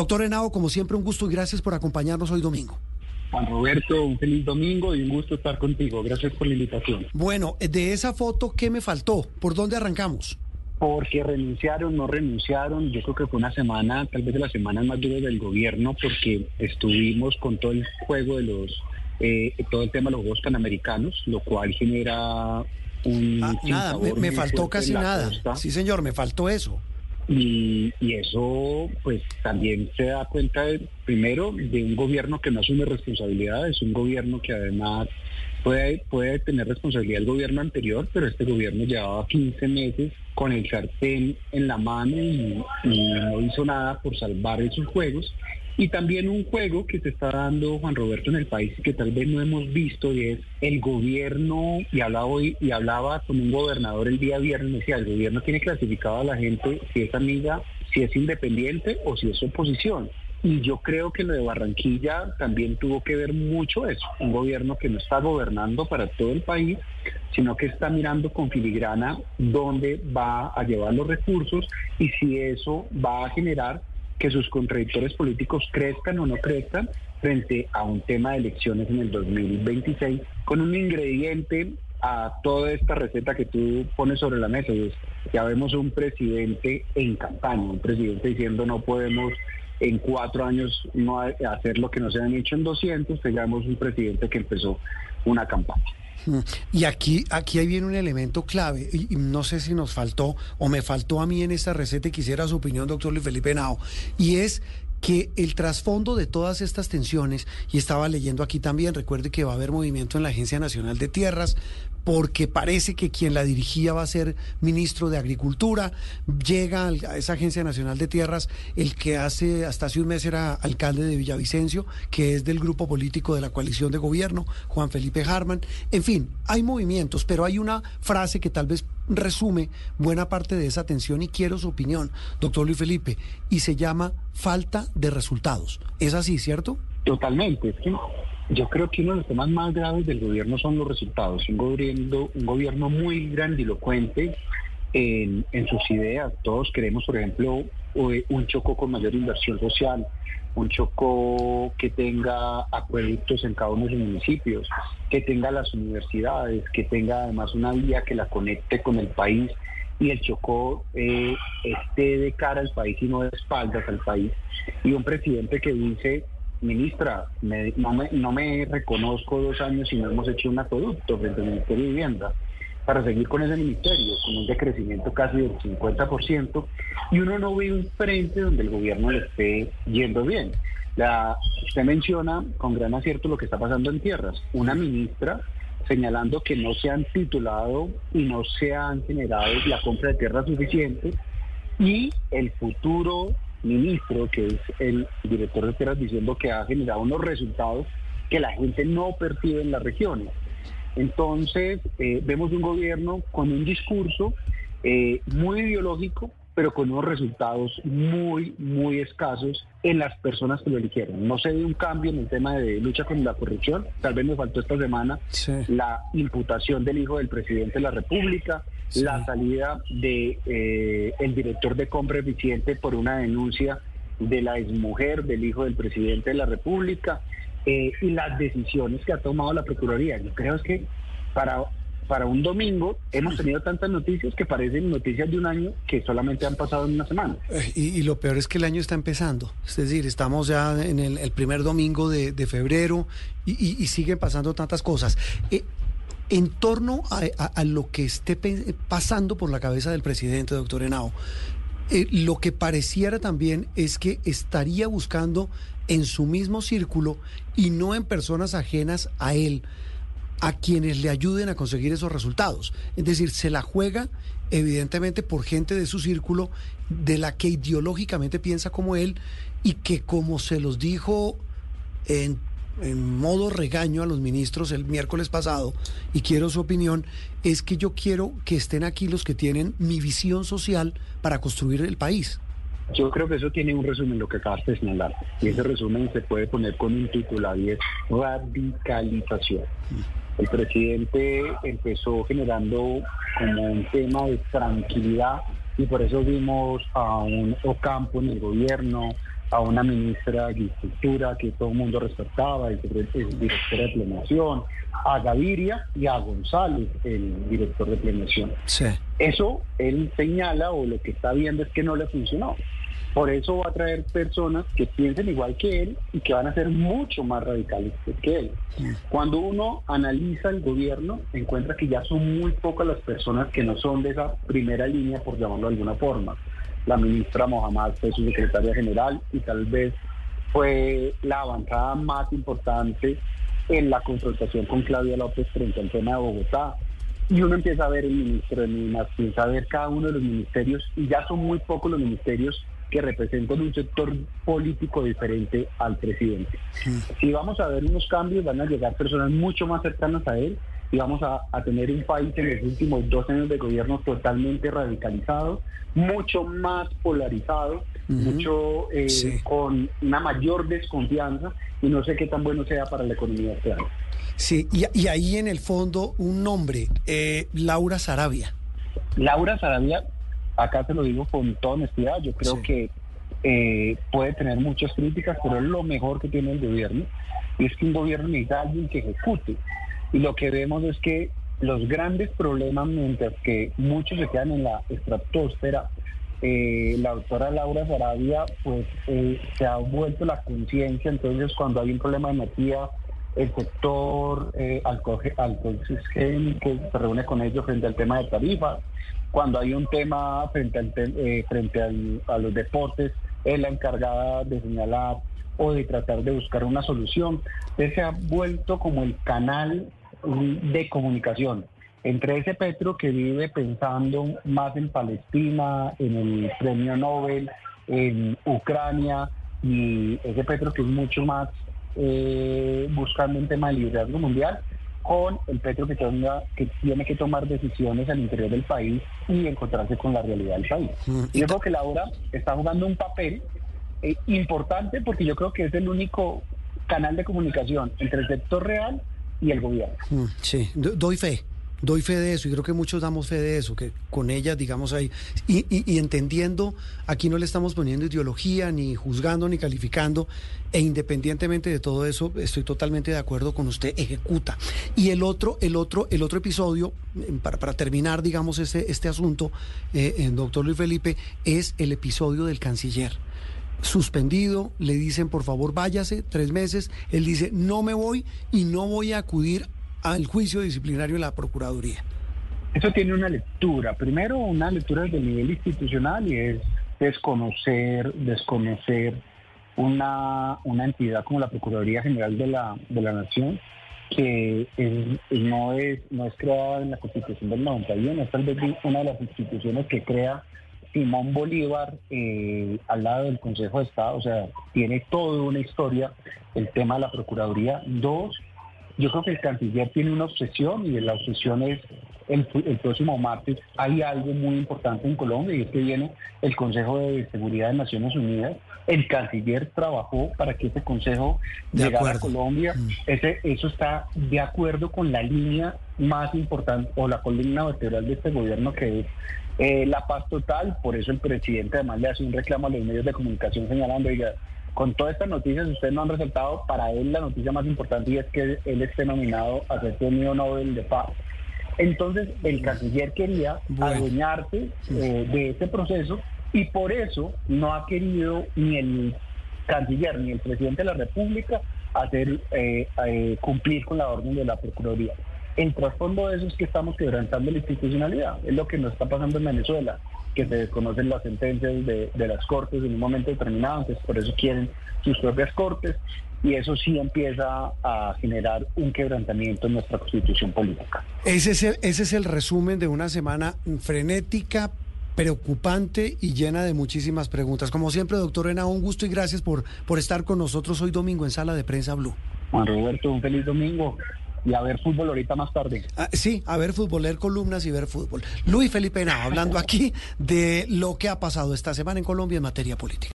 Doctor Henao, como siempre, un gusto y gracias por acompañarnos hoy domingo. Juan Roberto, un feliz domingo y un gusto estar contigo. Gracias por la invitación. Bueno, de esa foto, ¿qué me faltó? ¿Por dónde arrancamos? Porque renunciaron, no renunciaron. Yo creo que fue una semana, tal vez de las semanas más duras del gobierno, porque estuvimos con todo el juego de los, eh, todo el tema de los Juegos Panamericanos, lo cual genera un... Ah, nada, me, faltó casi nada. Sí, señor, me faltó eso. Y, eso pues también se da cuenta primero de un gobierno que no asume responsabilidades, un gobierno que además puede, puede tener responsabilidad el gobierno anterior, pero este gobierno llevaba 15 meses con el sartén en la mano y, y no hizo nada por salvar esos juegos y también un juego que se está dando Juan Roberto en el país que tal vez no hemos visto y es el gobierno, y hablaba hoy, y hablaba con un gobernador el día viernes, decía, el gobierno tiene clasificado a la gente si es amiga, si es independiente o si es oposición. Y yo creo que lo de Barranquilla también tuvo que ver mucho eso, un gobierno que no está gobernando para todo el país, sino que está mirando con filigrana dónde va a llevar los recursos y si eso va a generar que sus contradictores políticos crezcan o no crezcan frente a un tema de elecciones en el 2026 con un ingrediente a toda esta receta que tú pones sobre la mesa. ya vemos un presidente en campaña, un presidente diciendo no podemos en cuatro años no hacer lo que no se han hecho en 200, tengamos un presidente que empezó una campaña. Mm. Y aquí, aquí hay viene un elemento clave, y, no sé si nos faltó o me faltó a mí en esta receta y quisiera su opinión, doctor Luis Felipe Nao, y es que el trasfondo de todas estas tensiones, y estaba leyendo aquí también, recuerde que va a haber movimiento en la Agencia Nacional de Tierras, porque parece que quien la dirigía va a ser ministro de Agricultura, llega a esa Agencia Nacional de Tierras el que hace hasta hace un mes era alcalde de Villavicencio, que es del grupo político de la coalición de gobierno, Juan Felipe Harman. En fin, hay movimientos, pero hay una frase que tal vez resume buena parte de esa tensión y quiero su opinión, doctor Luis Felipe, y se llama falta de resultados. ¿Es así, cierto? Totalmente. Yo creo que uno de los temas más graves del gobierno son los resultados. Un gobierno, un gobierno muy grandilocuente en, en sus ideas. Todos queremos, por ejemplo, un Chocó con mayor inversión social, un Chocó que tenga acueductos en cada uno de los municipios, que tenga las universidades, que tenga además una vía que la conecte con el país y el Chocó eh, esté de cara al país y no de espaldas al país. Y un presidente que dice ministra, no, me, no me reconozco dos años y no hemos hecho un acueducto frente al Ministerio de Vivienda para seguir con ese ministerio, con un decrecimiento casi del 50%, y uno no ve un frente donde el gobierno le esté yendo bien. La, usted menciona con gran acierto lo que está pasando en tierras. Una ministra señalando que no se han titulado y no se han generado la compra de tierras suficiente y el futuro ministro, que es el director de tierras, diciendo que ha generado unos resultados que la gente no percibe en las regiones. Entonces, eh, vemos un gobierno con un discurso eh, muy ideológico, pero con unos resultados muy, muy escasos en las personas que lo eligieron. No se ve un cambio en el tema de lucha contra la corrupción. Tal vez nos faltó esta semana la imputación del hijo del presidente de la República, la salida de eh, el director de compra eficiente por una denuncia de la exmujer del hijo del presidente de la República eh, y las decisiones que ha tomado la Procuraduría. Yo creo que para para un domingo hemos tenido tantas noticias que parecen noticias de un año que solamente han pasado en una semana. Eh, y, lo peor es que el año está empezando. Es decir, estamos ya en el, primer domingo de, febrero y, siguen pasando tantas cosas. Eh, en torno a, lo que esté pasando por la cabeza del presidente, doctor Henao, eh, lo que pareciera también es que estaría buscando en su mismo círculo y no en personas ajenas a él a quienes le ayuden a conseguir esos resultados. Es decir, se la juega evidentemente por gente de su círculo de la que ideológicamente piensa como él y que como se los dijo en, modo regaño a los ministros el miércoles pasado, y quiero su opinión, es que yo quiero que estén aquí los que tienen mi visión social para construir el país. Yo creo que eso tiene un resumen, lo que acabas de señalar. Y ese resumen se puede poner con un titular y es radicalización. El presidente empezó generando como un tema de tranquilidad y por eso vimos a un Ocampo en el gobierno, a una ministra de Agricultura que todo el mundo respetaba, el, director de planeación, a Gaviria y a González, el director de planeación. Eso él señala o lo que está viendo es que no le funcionó. Por eso va a traer personas que piensen igual que él y que van a ser mucho más radicales que él. Cuando uno analiza el gobierno, encuentra que ya son muy pocas las personas que no son de esa primera línea, por llamarlo de alguna forma. La ministra Mohamed fue su secretaria general y tal vez fue la avanzada más importante en la confrontación con Claudia López frente al tema de Bogotá. Y uno empieza a ver el ministro de Minas, empieza a ver cada uno de los ministerios y ya son muy pocos los ministerios que representan un sector político diferente al presidente. Si vamos a ver unos cambios, van a llegar personas mucho más cercanas a él y vamos a, tener un país en los últimos dos años de gobierno totalmente radicalizado, mucho más polarizado, mucho eh, con una mayor desconfianza y no sé qué tan bueno sea para la economía actual. Sí, y, ahí en el fondo un nombre, eh, Laura Sarabia. Laura Sarabia acá te lo digo con toda honestidad, yo creo que eh, puede tener muchas críticas, pero es lo mejor que tiene el gobierno, y es que un gobierno necesita alguien que ejecute. Y lo que vemos es que los grandes problemas, mientras que muchos se quedan en la estratosfera, eh, la doctora Laura Sarabia, pues eh, se ha vuelto la conciencia, entonces cuando hay un problema de energía, el sector eh, que se reúne con ellos frente al tema de tarifas, cuando hay un tema frente, al, eh, frente a los deportes, es la encargada de señalar o de tratar de buscar una solución. Entonces se ha vuelto como el canal de comunicación entre ese Petro que vive pensando más en Palestina, en el premio Nobel, en Ucrania, y ese Petro que es mucho más eh, buscando un tema de liderazgo mundial, con el Petro que, tenga, que tiene que tomar decisiones al interior del país y encontrarse con la realidad del país. Mm, yo creo que Laura está jugando un papel eh, importante porque yo creo que es el único canal de comunicación entre el sector real y el gobierno. Mm, sí, doy fe doy fe de eso y creo que muchos damos fe de eso, que con ella, digamos, ahí, y, entendiendo, aquí no le estamos poniendo ideología, ni juzgando, ni calificando, e independientemente de todo eso, estoy totalmente de acuerdo con usted, ejecuta. Y el otro, el otro, el otro episodio, eh, para, para terminar, digamos, este, este asunto, eh, doctor Luis Felipe, es el episodio del canciller suspendido, le dicen por favor váyase tres meses, él dice no me voy y no voy a acudir al juicio disciplinario de la Procuraduría? Eso tiene una lectura. Primero, una lectura desde el nivel institucional y es desconocer, desconocer una, una entidad como la Procuraduría General de la, de la Nación, que no, es, no es creada en la Constitución del 91, es tal vez una de las instituciones que crea Simón Bolívar eh, al lado del Consejo de Estado, o sea, tiene toda una historia el tema de la Procuraduría. Dos, yo creo que el canciller tiene una obsesión y la obsesión es el, próximo martes hay algo muy importante en Colombia y es que viene el Consejo de Seguridad de Naciones Unidas. El canciller trabajó para que ese consejo llegara a Colombia. Mm. Ese, eso está de acuerdo con la línea más importante o la columna vertebral de este gobierno que es eh, la paz total. Por eso el presidente además le hace un reclamo a los medios de comunicación señalando, oiga, con todas estas noticias ustedes no han resaltado para él la noticia más importante y es que él esté nominado a ser premio Nobel de Paz. Entonces el canciller quería adueñarse eh, de ese proceso y por eso no ha querido ni el canciller ni el presidente de la República hacer eh, eh, cumplir con la orden de la Procuraduría. El trasfondo de eso es que estamos quebrantando la institucionalidad, es lo que nos está pasando en Venezuela que se desconocen las sentencias de, las cortes en un momento determinado, entonces por eso quieren sus propias cortes y eso sí empieza a generar un quebrantamiento en nuestra constitución política. Ese es el, ese es el resumen de una semana frenética, preocupante y llena de muchísimas preguntas. Como siempre, doctor Ena, un gusto y gracias por, por estar con nosotros hoy domingo en Sala de Prensa Blue. Juan Roberto, un feliz domingo y a ver fútbol ahorita más tarde. Ah, sí, a ver fútbol, leer columnas y ver fútbol. Luis Felipe Nava, hablando aquí de lo que ha pasado esta semana en Colombia en materia política.